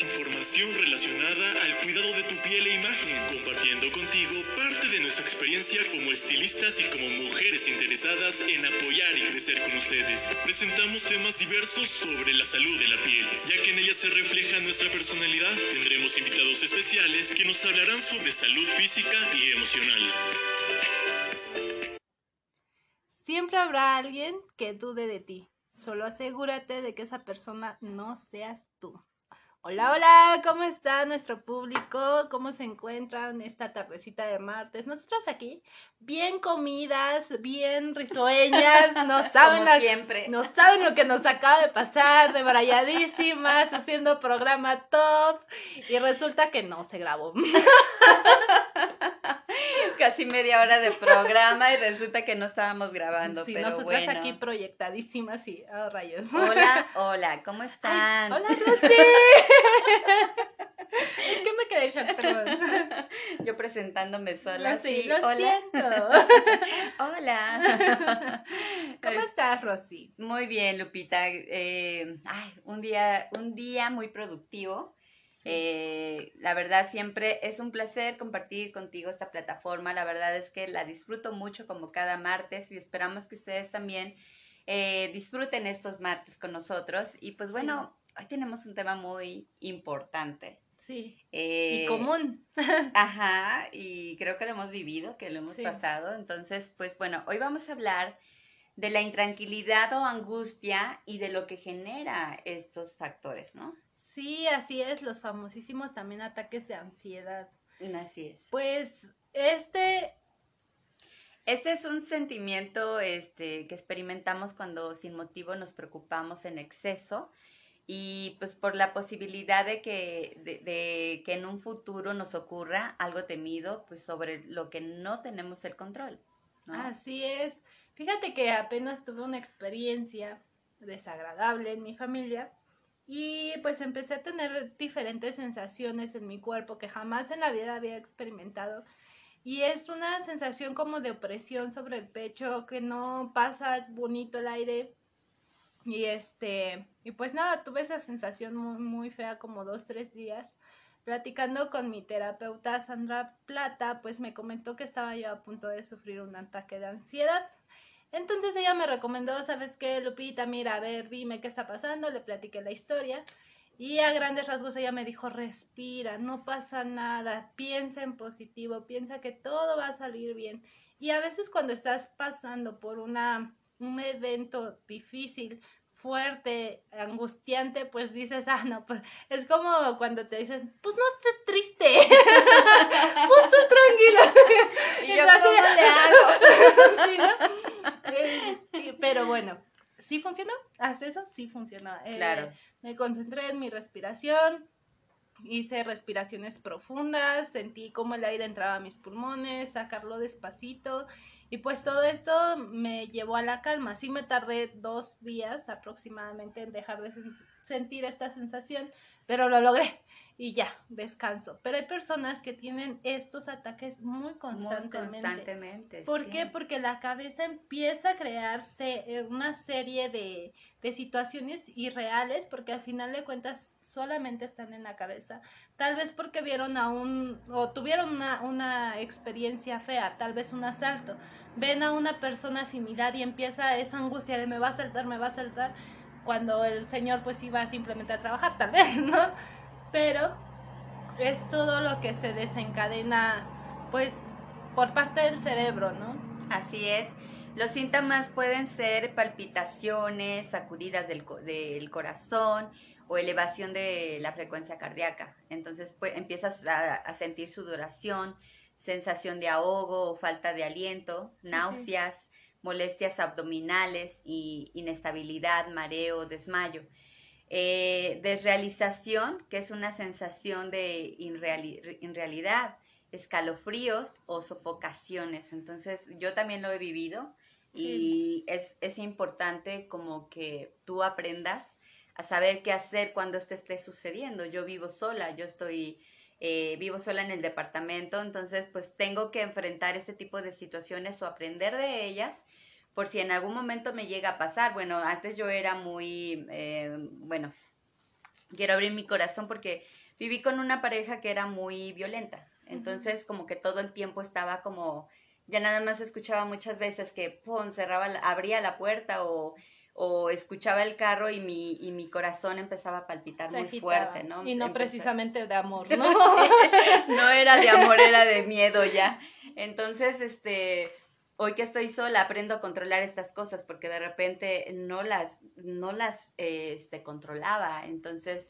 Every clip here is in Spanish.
información relacionada al cuidado de tu piel e imagen, compartiendo contigo parte de nuestra experiencia como estilistas y como mujeres interesadas en apoyar y crecer con ustedes. Presentamos temas diversos sobre la salud de la piel, ya que en ella se refleja nuestra personalidad. Tendremos invitados especiales que nos hablarán sobre salud física y emocional. Siempre habrá alguien que dude de ti. Solo asegúrate de que esa persona no seas tú. Hola, hola, ¿cómo está nuestro público? ¿Cómo se encuentran esta tardecita de martes? Nosotros aquí, bien comidas, bien risueñas, no saben, Como siempre. no saben lo que nos acaba de pasar, de brayadísimas, haciendo programa top, y resulta que no se grabó. Casi media hora de programa y resulta que no estábamos grabando, Sí, pero nosotras bueno. aquí proyectadísimas y, oh, rayos. Hola, hola, ¿cómo Ay, están? hola, Rosy. es que me quedé shock, perdón. Yo presentándome sola. Sí, sí, lo hola. siento. Hola. ¿Cómo Es- estás, Rosy? Muy bien, Lupita. Eh, ay, un día, un día muy productivo. Eh, la verdad siempre es un placer compartir contigo esta plataforma. La verdad es que la disfruto mucho como cada martes y esperamos que ustedes también eh, disfruten estos martes con nosotros. Y pues Sí. bueno, hoy tenemos un tema muy importante. Sí. Eh, Y común. Ajá, y creo que lo hemos vivido, que lo hemos Sí. pasado. Entonces, pues bueno, hoy vamos a hablar de la intranquilidad o angustia y de lo que genera estos factores, ¿no? Sí, así es, los famosísimos también ataques de ansiedad. Así es. Pues este, Este es un sentimiento este, que experimentamos cuando sin motivo nos preocupamos en exceso y pues por la posibilidad de que, de, de que en un futuro nos ocurra algo temido, pues sobre lo que no tenemos el control. ¿no? así es. Fíjate que apenas tuve una experiencia desagradable en mi familia y pues empecé a tener diferentes sensaciones en mi cuerpo que jamás en la vida había experimentado. Y es una sensación como de opresión sobre el pecho, que no pasa bonito el aire. Y este, y pues nada, tuve esa sensación muy, muy fea como dos, tres días. Platicando con mi terapeuta Sandra Plata, pues me comentó que estaba yo a punto de sufrir un ataque de ansiedad. Entonces ella me recomendó, ¿sabes qué, Lupita? Mira, a ver, dime qué está pasando. Le platiqué la historia. Y a grandes rasgos ella me dijo, respira, no pasa nada, piensa en positivo, piensa que todo va a salir bien. Y a veces cuando estás pasando por una, un evento difícil, fuerte, angustiante, pues dices, ah, no, pues es como cuando te dicen, pues no estés triste, pues tú tranquila. ¿Y Y yo así cómo le hago? Sí, ¿no? Eh, pero bueno, ¿sí funcionó? ¿Haz eso? Sí funcionó. Eh, Claro. Me concentré en mi respiración, hice respiraciones profundas, sentí cómo el aire entraba a mis pulmones, sacarlo despacito. Y pues todo esto me llevó a la calma. Sí me tardé dos días aproximadamente en dejar de sen- sentir esta sensación, pero lo logré y ya, descanso. Pero hay personas que tienen estos ataques muy Muy constantemente. constantemente. ¿Por sí. qué? Porque la cabeza empieza a crearse eh, una serie de, de situaciones irreales, porque al final de cuentas solamente están en la cabeza. Tal vez porque vieron a un, o tuvieron una, una experiencia fea, tal vez un asalto. Ven a una persona similar y empieza esa angustia de me va a saltar, me va a saltar, cuando el señor pues iba simplemente a trabajar, tal vez, ¿no? Pero es todo lo que se desencadena, pues, por parte del cerebro, ¿no? Así es. Los síntomas pueden ser palpitaciones, sacudidas del, del corazón o elevación de la frecuencia cardíaca. Entonces pues, empiezas a, a sentir sudoración, sensación de ahogo o falta de aliento, Sí, sí. náuseas, molestias abdominales y inestabilidad, mareo, desmayo. Eh, desrealización, que es una sensación de inreali- irrealidad, escalofríos o sofocaciones. Entonces, yo también lo he vivido y es, es importante como que tú aprendas a saber qué hacer cuando esto esté sucediendo. Yo vivo sola, yo estoy, eh, vivo sola en el departamento, entonces pues tengo que enfrentar este tipo de situaciones o aprender de ellas por si en algún momento me llega a pasar. Bueno, antes yo era muy, eh, bueno, quiero abrir mi corazón porque viví con una pareja que era muy violenta. Entonces, como que todo el tiempo estaba como, ya nada más escuchaba muchas veces que, pum, cerraba, abría la puerta o, o escuchaba el carro y mi, y mi corazón empezaba a palpitar muy fuerte, ¿no? Y no precisamente de amor, ¿no? no era de amor, era de miedo ya. Entonces, este, hoy que estoy sola aprendo a controlar estas cosas porque de repente no las, no las, este, controlaba. Entonces,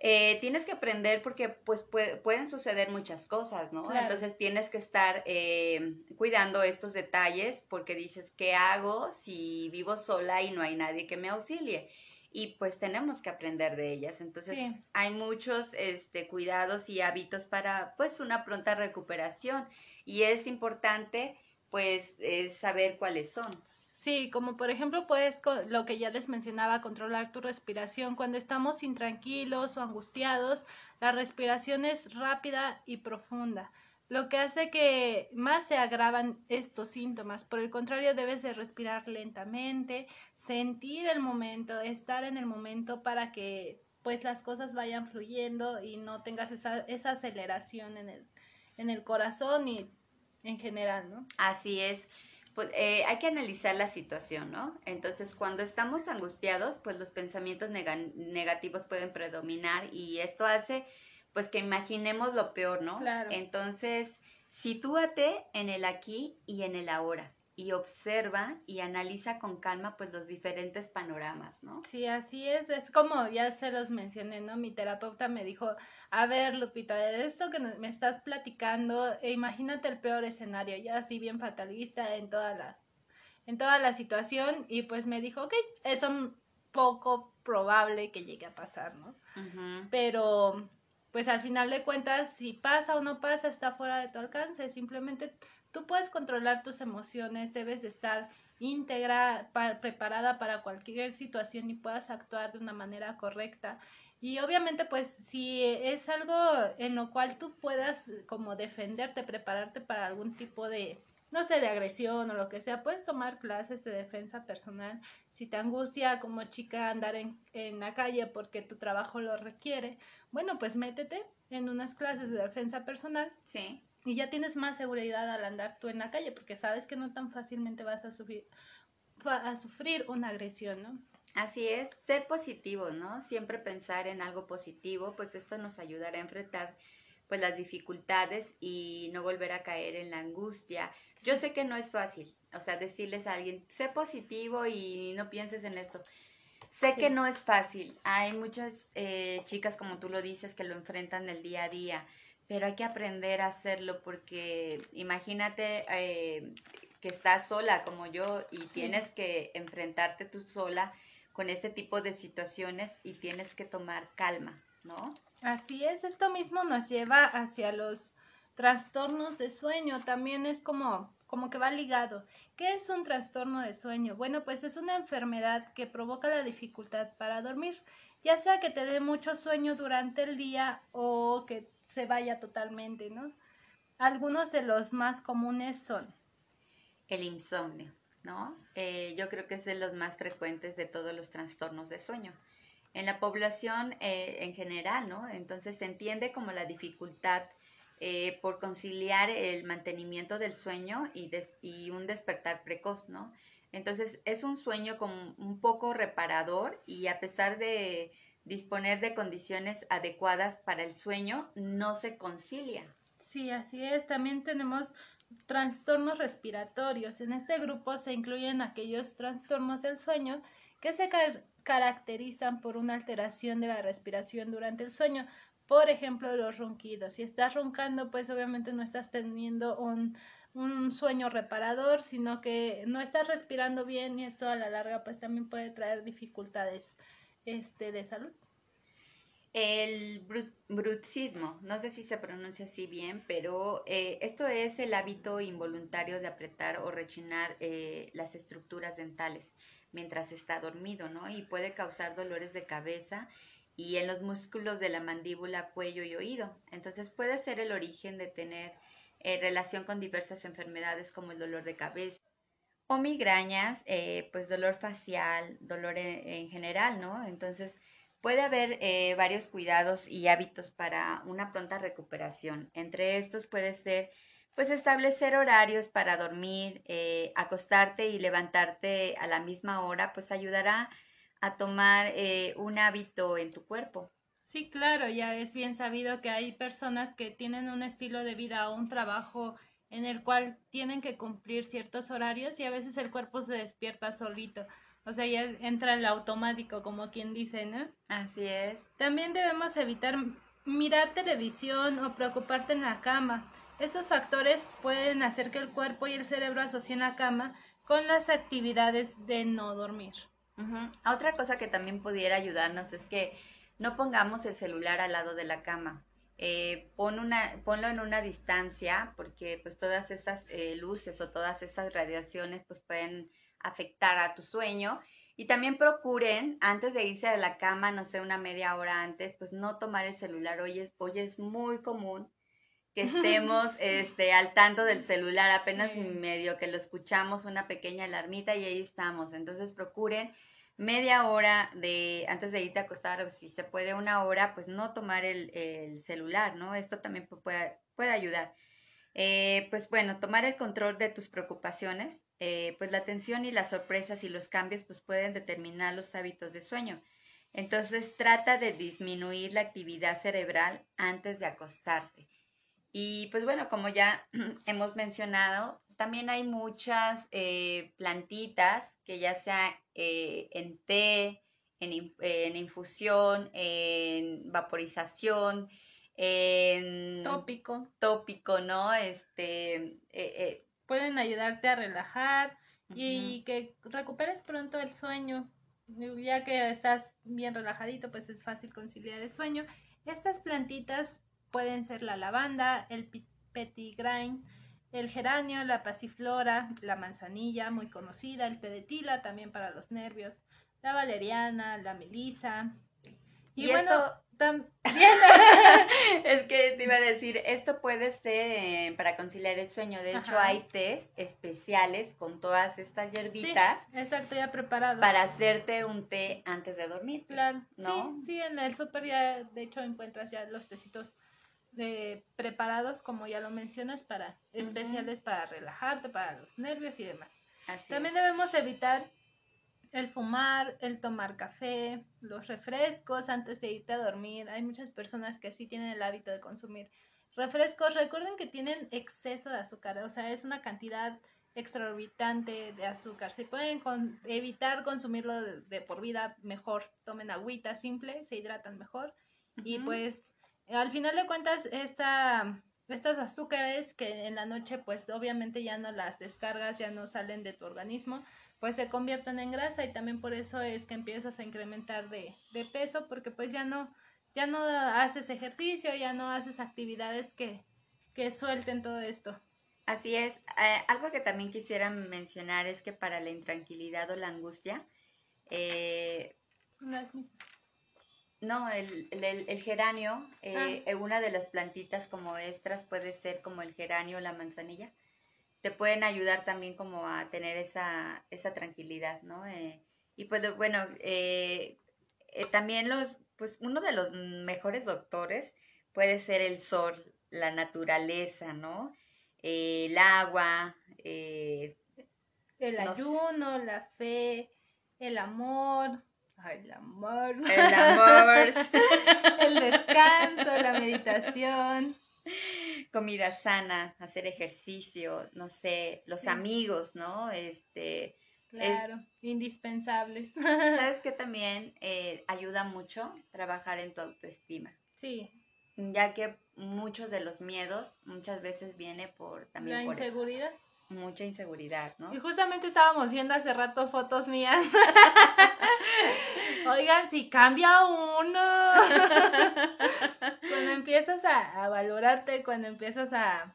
eh, tienes que aprender porque pues pueden suceder muchas cosas, ¿no? Entonces tienes que estar eh, cuidando estos detalles porque dices, ¿qué hago si vivo sola y no hay nadie que me auxilie? Y pues tenemos que aprender de ellas. Entonces hay muchos este, cuidados y hábitos para pues una pronta recuperación y es importante pues saber cuáles son. Sí, como por ejemplo puedes, lo que ya les mencionaba, controlar tu respiración. Cuando estamos intranquilos o angustiados, la respiración es rápida y profunda, lo que hace que más se agravan estos síntomas. Por el contrario, debes de respirar lentamente, sentir el momento, estar en el momento para que pues las cosas vayan fluyendo y no tengas esa, esa aceleración en el, en el corazón y en general, ¿no? Así es pues eh, hay que analizar la situación, ¿no? Entonces, cuando estamos angustiados, pues los pensamientos negativos pueden predominar y esto hace, pues que imaginemos lo peor, ¿no? Claro. Entonces, sitúate en el aquí y en el ahora y observa y analiza con calma pues los diferentes panoramas, ¿no? Sí, así es, es como ya se los mencioné, ¿no? Mi terapeuta me dijo, a ver, Lupita, de esto que me estás platicando, e imagínate el peor escenario, ya así bien fatalista en toda la, en toda la situación, y pues me dijo, ok, es un poco probable que llegue a pasar, ¿no? Pero, pues al final de cuentas, si pasa o no pasa, está fuera de tu alcance, simplemente Tú puedes controlar tus emociones, debes estar íntegra, preparada para cualquier situación y puedas actuar de una manera correcta. Y obviamente, pues, si es algo en lo cual tú puedas como defenderte, prepararte para algún tipo de, no sé, de agresión o lo que sea, puedes tomar clases de defensa personal. Si te angustia como chica andar en, en la calle porque tu trabajo lo requiere, bueno, pues métete en unas clases de defensa personal. Sí y ya tienes más seguridad al andar tú en la calle porque sabes que no tan fácilmente vas a sufrir, a sufrir una agresión, ¿no? Así es, ser positivo, ¿no? Siempre pensar en algo positivo, pues esto nos ayudará a enfrentar pues las dificultades y no volver a caer en la angustia. Yo sé que no es fácil, o sea, decirles a alguien, sé positivo y no pienses en esto. Sé que no es fácil. Hay muchas eh, chicas, como tú lo dices, que lo enfrentan el día a día pero hay que aprender a hacerlo porque imagínate eh, que estás sola como yo y tienes que enfrentarte tú sola con este tipo de situaciones y tienes que tomar calma, ¿no? Así es, esto mismo nos lleva hacia los trastornos de sueño, también es como como que va ligado. ¿Qué es un trastorno de sueño? Bueno, pues es una enfermedad que provoca la dificultad para dormir, ya sea que te dé mucho sueño durante el día o que se vaya totalmente, ¿no? Algunos de los más comunes son el insomnio, ¿no? Eh, yo creo que es de los más frecuentes de todos los trastornos de sueño. En la población eh, en general, ¿no? Entonces se entiende como la dificultad eh, por conciliar el mantenimiento del sueño y, y, un despertar precoz, ¿no? Entonces es un sueño como un poco reparador y a pesar de disponer de condiciones adecuadas para el sueño no se concilia. Sí, así es. También tenemos trastornos respiratorios. En este grupo se incluyen aquellos trastornos del sueño que se caracterizan por una alteración de la respiración durante el sueño. Por ejemplo, los ronquidos. Si estás roncando, pues obviamente no estás teniendo un, un sueño reparador, sino que no estás respirando bien y esto a la larga pues también puede traer dificultades este, de salud. El bruxismo, no sé si se pronuncia así bien, pero eh, esto es el hábito involuntario de apretar o rechinar eh, las estructuras dentales mientras está dormido, ¿no? Y puede causar dolores de cabeza y en los músculos de la mandíbula, cuello y oído. Entonces puede ser el origen de tener eh, relación con diversas enfermedades como el dolor de cabeza o migrañas, pues dolor facial, dolor en general, ¿no? Entonces, Puede haber eh, varios cuidados y hábitos para una pronta recuperación. Entre estos puede ser, pues, establecer horarios para dormir, eh, acostarte y levantarte a la misma hora, pues ayudará tomar eh, un hábito en tu cuerpo. Sí, claro, ya es bien sabido que hay personas que tienen un estilo de vida o un trabajo en el cual tienen que cumplir ciertos horarios y a veces el cuerpo se despierta solito. O sea, ya entra el automático, como quien dice, ¿no? Así es. También debemos evitar mirar televisión o preocuparte en la cama. Esos factores pueden hacer que el cuerpo y el cerebro asocien la cama con las actividades de no dormir. Otra cosa que también pudiera ayudarnos es que no pongamos el celular al lado de la cama. Eh, pon una, ponlo en una distancia porque pues todas esas eh, luces o todas esas radiaciones pues pueden afectar a tu sueño. Y también procuren, antes de irse a la cama, no sé, una media hora antes, pues no tomar el celular. Hoy es, hoy es muy común que estemos este, al tanto del celular, apenas medio que lo escuchamos, una pequeña alarmita y ahí estamos. Entonces procuren media hora de antes de irte a acostar o si se puede una hora, pues no tomar el, el celular, ¿no? Esto también puede, puede ayudar. Eh, pues bueno, tomar el control de tus preocupaciones, eh, pues la tensión y las sorpresas y los cambios pues pueden determinar los hábitos de sueño. Entonces trata de disminuir la actividad cerebral antes de acostarte. Y pues bueno, como ya hemos mencionado, también hay muchas eh, plantitas que ya sea en té, en, en infusión, en vaporización, en tópico. Tópico, ¿no? Este, eh, eh, pueden ayudarte a relajar y que recuperes pronto el sueño. Ya que estás bien relajadito, pues es fácil conciliar el sueño. Estas plantitas pueden ser la lavanda, el petigrain, el geranio, la pasiflora, la manzanilla, muy conocida, el té de tila, también para los nervios, la valeriana, la melisa. Y, bueno, también. es que te iba a decir, esto puede ser eh, para conciliar el sueño. De hecho, hay test especiales con todas estas hierbitas. exacto, ya preparados. Para hacerte un té antes de dormir. Claro, ¿no? Sí, sí, en el súper ya, de hecho, encuentras ya los tecitos preparados, como ya lo mencionas, para especiales para relajarte, para los nervios y demás. También debemos evitar el fumar, el tomar café, los refrescos antes de irte a dormir. Hay muchas personas que sí tienen el hábito de consumir refrescos. Recuerden que tienen exceso de azúcar, o sea, es una cantidad extraorbitante de azúcar. Si pueden evitar consumirlo de, por vida, mejor tomen agüita simple, se hidratan mejor. Y pues, al final de cuentas, esta, estas azúcares que en la noche, pues obviamente ya no las descargas, ya no salen de tu organismo, pues se convierten en grasa y también por eso es que empiezas a incrementar de, de peso porque pues ya no, ya no haces ejercicio, ya no haces actividades que, que suelten todo esto. Así es. Eh, algo que también quisiera mencionar es que para la intranquilidad o la angustia, eh, no, el, el, geranio, eh, ah. una de las plantitas como extras puede ser como el geranio o la manzanilla te pueden ayudar también como a tener esa, esa tranquilidad, ¿no? Eh, y pues bueno, eh, eh, también los, pues uno de los mejores doctores puede ser el sol, la naturaleza, ¿no? el agua, el ayuno, la fe, el amor, el amor, el amor, el descanso, la meditación comida sana, hacer ejercicio, no sé, los amigos, ¿no? Este, claro, indispensables. ¿Sabes que también eh, ayuda mucho trabajar en tu autoestima? Sí. Ya que muchos de los miedos muchas veces viene por también la inseguridad. Mucha inseguridad, ¿no? Y justamente estábamos viendo hace rato fotos mías. Oigan, si cambia uno. cuando empiezas a, valorarte, cuando empiezas a,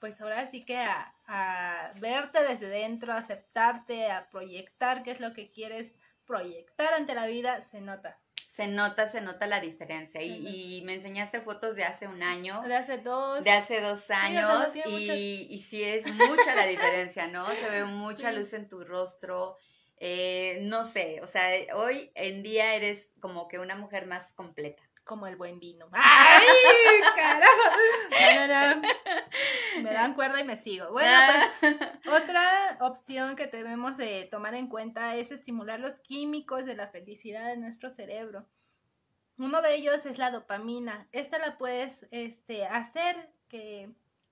pues ahora sí que a, a, verte desde dentro, a aceptarte, a proyectar qué es lo que quieres proyectar ante la vida, se nota. Se nota, se nota la diferencia. Y, me enseñaste fotos de hace un año. De hace dos. De hace dos años. y, y sí es mucha la diferencia, ¿no? Se ve mucha luz en tu rostro, Eh, no sé, o sea, hoy en día eres como que una mujer más completa. Como el buen vino. ¡Ay, carajo! Me dan cuerda y me sigo. Bueno, pues otra opción que debemos de tomar en cuenta es estimular los químicos de la felicidad de nuestro cerebro. Uno de ellos es la dopamina. Esta la puedes este, hacer que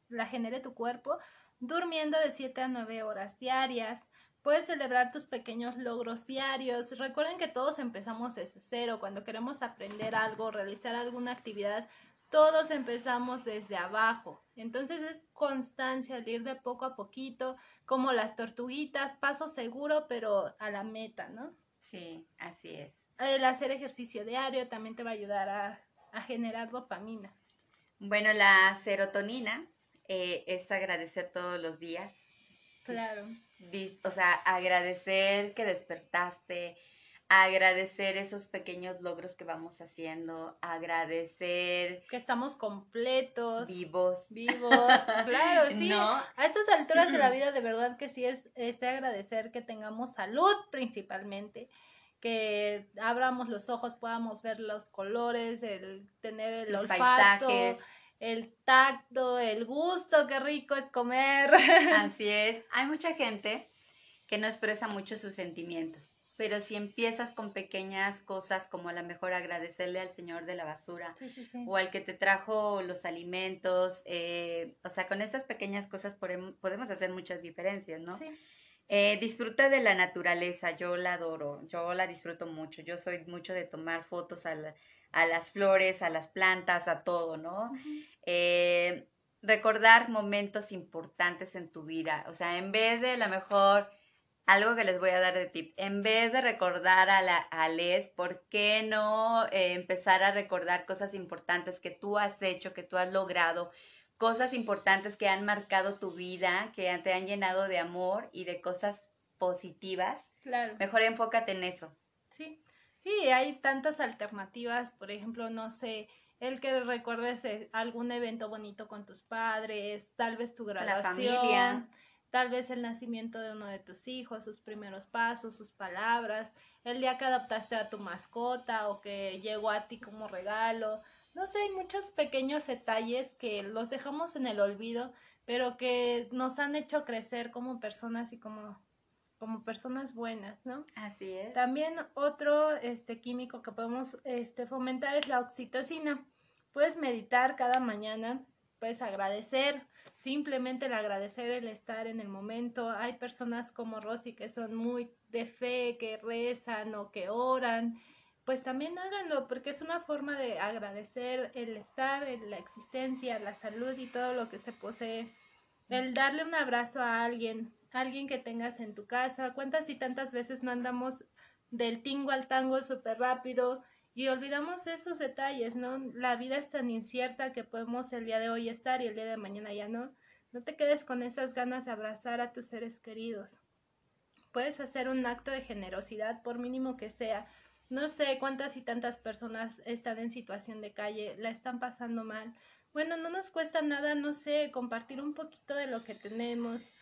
la genere tu cuerpo durmiendo de 7 a 9 horas diarias. Puedes celebrar tus pequeños logros diarios. Recuerden que todos empezamos desde cero. Cuando queremos aprender algo, realizar alguna actividad, todos empezamos desde abajo. Entonces es constancia, ir de poco a poquito, como las tortuguitas, paso seguro, pero a la meta, ¿no? Sí, así es. El hacer ejercicio diario también te va a ayudar a, a generar dopamina. Bueno, la serotonina eh, es agradecer todos los días. Claro. O sea, agradecer que despertaste, agradecer esos pequeños logros que vamos haciendo, agradecer que estamos completos, vivos, vivos, claro, sí. A estas alturas de la vida de verdad que sí es este agradecer que tengamos salud principalmente, que abramos los ojos, podamos ver los colores, el tener el los olfato, paisajes el tacto, el gusto, qué rico es comer. Así es. Hay mucha gente que no expresa mucho sus sentimientos, pero si empiezas con pequeñas cosas como a lo mejor agradecerle al señor de la basura o al que te trajo los alimentos, eh, o sea, con esas pequeñas cosas podemos hacer muchas diferencias, ¿no? Sí. Eh, disfruta de la naturaleza, yo la adoro, yo la disfruto mucho, yo soy mucho de tomar fotos a, a las flores, a las plantas, a todo, ¿no? Eh, recordar momentos importantes en tu vida, o sea, en vez de la mejor, algo que les voy a dar de tip, en vez de recordar a, la, a Les, ¿por qué no eh, empezar a recordar cosas importantes que tú has hecho, que tú has logrado? cosas importantes que han marcado tu vida, que te han llenado de amor y de cosas positivas. Claro. Mejor enfócate en eso. Sí, sí, hay tantas alternativas, por ejemplo, no sé, el que recuerdes eh, algún evento bonito con tus padres, tal vez tu graduación, La familia. tal vez el nacimiento de uno de tus hijos, sus primeros pasos, sus palabras, el día que adoptaste a tu mascota o que llegó a ti como regalo no sé, hay muchos pequeños detalles que los dejamos en el olvido, pero que nos han hecho crecer como personas y como, como personas buenas, ¿no? Así es. También otro este, químico que podemos este, fomentar es la oxitocina. Puedes meditar cada mañana, puedes agradecer, simplemente el agradecer el estar en el momento. Hay personas como Rosy que son muy de fe, que rezan o que oran pues también háganlo porque es una forma de agradecer el estar, la existencia, la salud y todo lo que se posee. El darle un abrazo a alguien, alguien que tengas en tu casa. ¿Cuántas y tantas veces no andamos del tingo al tango súper rápido y olvidamos esos detalles, ¿no? La vida es tan incierta que podemos el día de hoy estar y el día de mañana ya no. No te quedes con esas ganas de abrazar a tus seres queridos. Puedes hacer un acto de generosidad, por mínimo que sea no sé cuántas y tantas personas están en situación de calle, la están pasando mal. Bueno, no nos cuesta nada, no sé, compartir un poquito de lo que tenemos.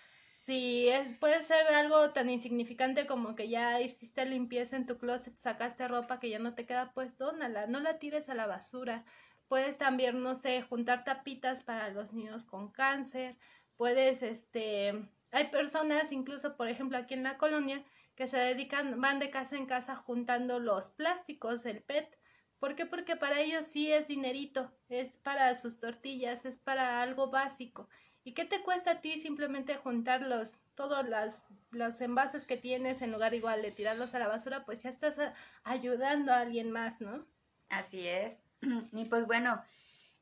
Si es, puede ser algo tan insignificante como que ya hiciste limpieza en tu closet, sacaste ropa que ya no te queda, pues dónala, no la tires a la basura. Puedes también, no sé, juntar tapitas para los niños con cáncer. Puedes, este, hay personas, incluso por ejemplo aquí en la colonia, que se dedican, van de casa en casa juntando los plásticos, el PET. ¿Por qué? Porque para ellos sí es dinerito, es para sus tortillas, es para algo básico. ¿Y qué te cuesta a ti simplemente juntar los, todos las, los envases que tienes en lugar igual de tirarlos a la basura? Pues ya estás ayudando a alguien más, ¿no? Así es. Y pues bueno,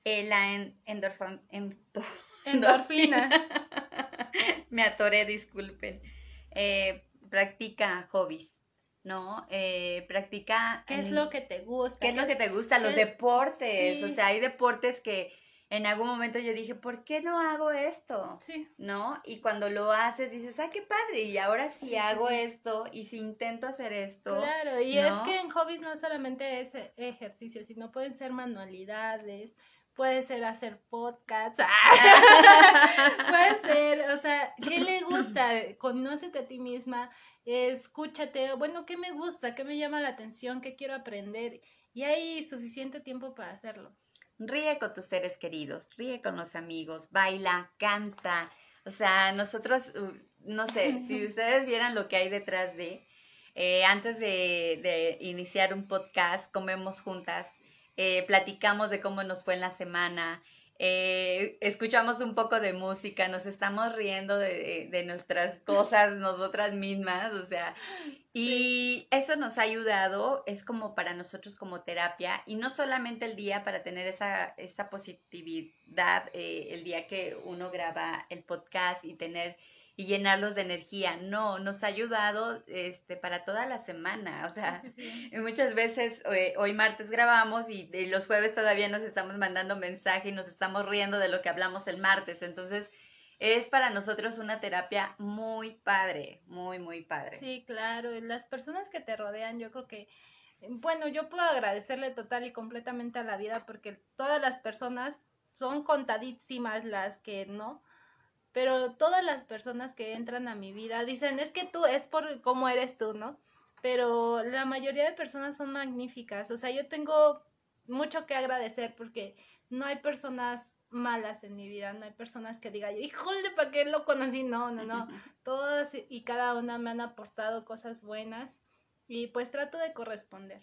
eh, la endorfina. endorfina. Me atoré, disculpen. Eh, practica hobbies, ¿no? Eh, practica... ¿Qué es lo que te gusta? ¿Qué es lo que te gusta? Los deportes, o sea, hay deportes que en algún momento yo dije, ¿por qué no hago esto? Sí. ¿No? Y cuando lo haces dices, ah, qué padre, y ahora sí, hago esto, y si intento hacer esto. Claro, y es que en hobbies no solamente es ejercicio, sino pueden ser manualidades, puede ser hacer podcast, puede ser, o sea, ¿qué le gusta? Conócete a ti misma, escúchate, bueno, ¿qué me gusta? ¿Qué me llama la atención? ¿Qué quiero aprender? Y hay suficiente tiempo para hacerlo. Ríe con tus seres queridos, ríe con los amigos, baila, canta. O sea, nosotros, uh, no sé, si ustedes vieran lo que hay detrás de, eh, antes de, de iniciar un podcast, comemos juntas, eh, platicamos de cómo nos fue en la semana, eh, escuchamos un poco de música, nos estamos riendo de, de, nuestras cosas nosotras mismas, o sea, y eso nos ha ayudado, es como para nosotros como terapia, y no solamente el día para tener esa, esa positividad, eh, el día que uno graba el podcast y tener y llenarlos de energía. No, nos ha ayudado este, para toda la semana. O sea, muchas veces eh, hoy martes grabamos y, los jueves todavía nos estamos mandando mensaje y nos estamos riendo de lo que hablamos el martes. Entonces, es para nosotros una terapia muy padre, muy, muy padre. Sí, claro. Las personas que te rodean, yo creo que, bueno, yo puedo agradecerle total y completamente a la vida porque todas las personas son contadísimas las que no pero todas las personas que entran a mi vida dicen, es que tú es por cómo eres tú, ¿no? Pero la mayoría de personas son magníficas, o sea, yo tengo mucho que agradecer porque no hay personas malas en mi vida, no hay personas que digan, híjole, ¿para qué lo conocí? No, no, no, todas y cada una me han aportado cosas buenas y pues trato de corresponder.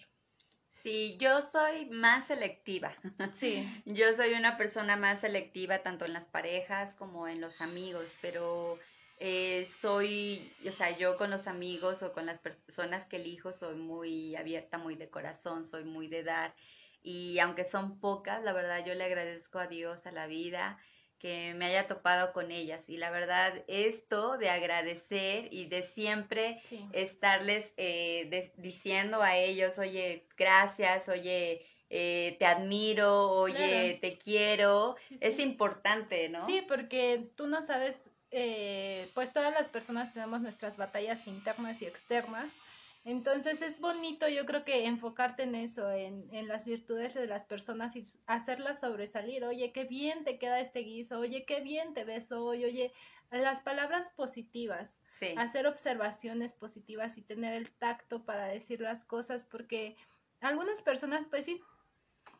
Sí, yo soy más selectiva. Sí. Yo soy una persona más selectiva tanto en las parejas como en los amigos, pero eh, soy, o sea, yo con los amigos o con las personas que elijo soy muy abierta, muy de corazón, soy muy de dar. Y aunque son pocas, la verdad yo le agradezco a Dios, a la vida, que me haya topado con ellas. Y la verdad, esto de agradecer y de siempre estarles eh, diciendo a ellos, oye, gracias, oye, eh, te admiro, oye, te quiero, es importante, ¿no? Sí, porque tú no sabes, eh, pues todas las personas tenemos nuestras batallas internas y externas entonces es bonito, yo creo que enfocarte en eso, en, en, las virtudes de las personas y hacerlas sobresalir. Oye, qué bien te queda este guiso, oye, qué bien te ves hoy, oye, las palabras positivas, hacer observaciones positivas y tener el tacto para decir las cosas, porque algunas personas, pues sí,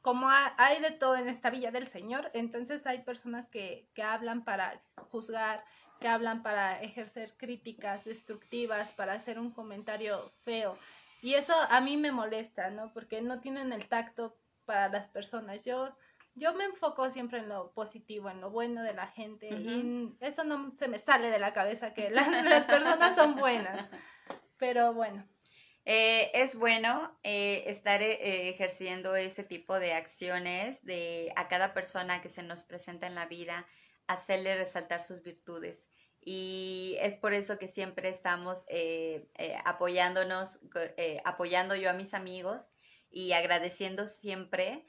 como hay de todo en esta villa del Señor, entonces hay personas que, que hablan para juzgar, que hablan para ejercer críticas destructivas, para hacer un comentario feo. Y eso a mí me molesta, ¿no? Porque no tienen el tacto para las personas. Yo, yo me enfoco siempre en lo positivo, en lo bueno de la gente. Y eso no se me sale de la cabeza que las, personas son buenas. Pero bueno. Eh, es bueno eh, estar eh, ejerciendo ese tipo de acciones de a cada persona que se nos presenta en la vida, hacerle resaltar sus virtudes y es por eso que siempre estamos eh, eh, apoyándonos, eh, apoyando yo a mis amigos y agradeciendo siempre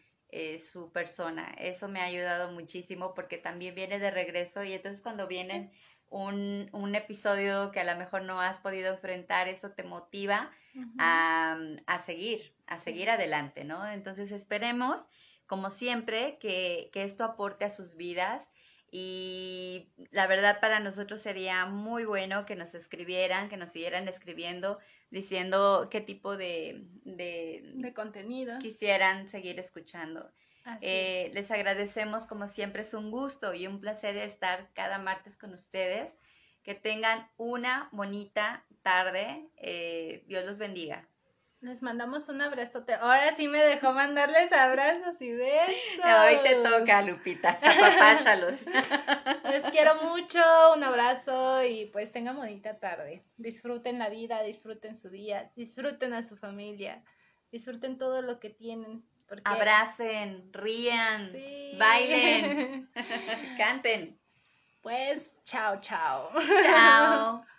su persona. Eso me ha ayudado muchísimo porque también viene de regreso y entonces cuando vienen un, un, episodio que a lo mejor no has podido enfrentar, eso te motiva a, a, seguir, a seguir adelante, ¿no? Entonces esperemos, como siempre, que, que esto aporte a sus vidas y la verdad para nosotros sería muy bueno que nos escribieran, que nos siguieran escribiendo, diciendo qué tipo de, de, contenido quisieran seguir escuchando. Eh, les agradecemos como siempre, es un gusto y un placer estar cada martes con ustedes. Que tengan una bonita tarde. Eh, Dios los bendiga. Les mandamos un abrazote. Ahora sí me dejó mandarles abrazos y besos. Hoy te toca, Lupita. Apapáchalos. Les quiero mucho. Un abrazo y pues tengan bonita tarde. Disfruten la vida, disfruten su día, disfruten a su familia, disfruten todo lo que tienen. Abracen, rían, bailen, canten. Pues, chao, chao. Chao.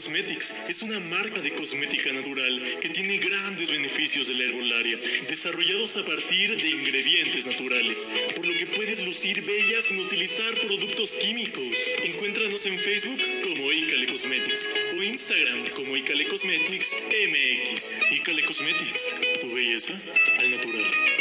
Cosmetics es una marca de cosmética natural que tiene grandes beneficios de la herbolaria, desarrollados a partir de ingredientes naturales, por lo que puedes lucir bellas sin utilizar productos químicos. Encuéntranos en Facebook como Oikale Cosmetics o Instagram como Oikale Cosmetics MX. Oikale Cosmetics, tu belleza al natural.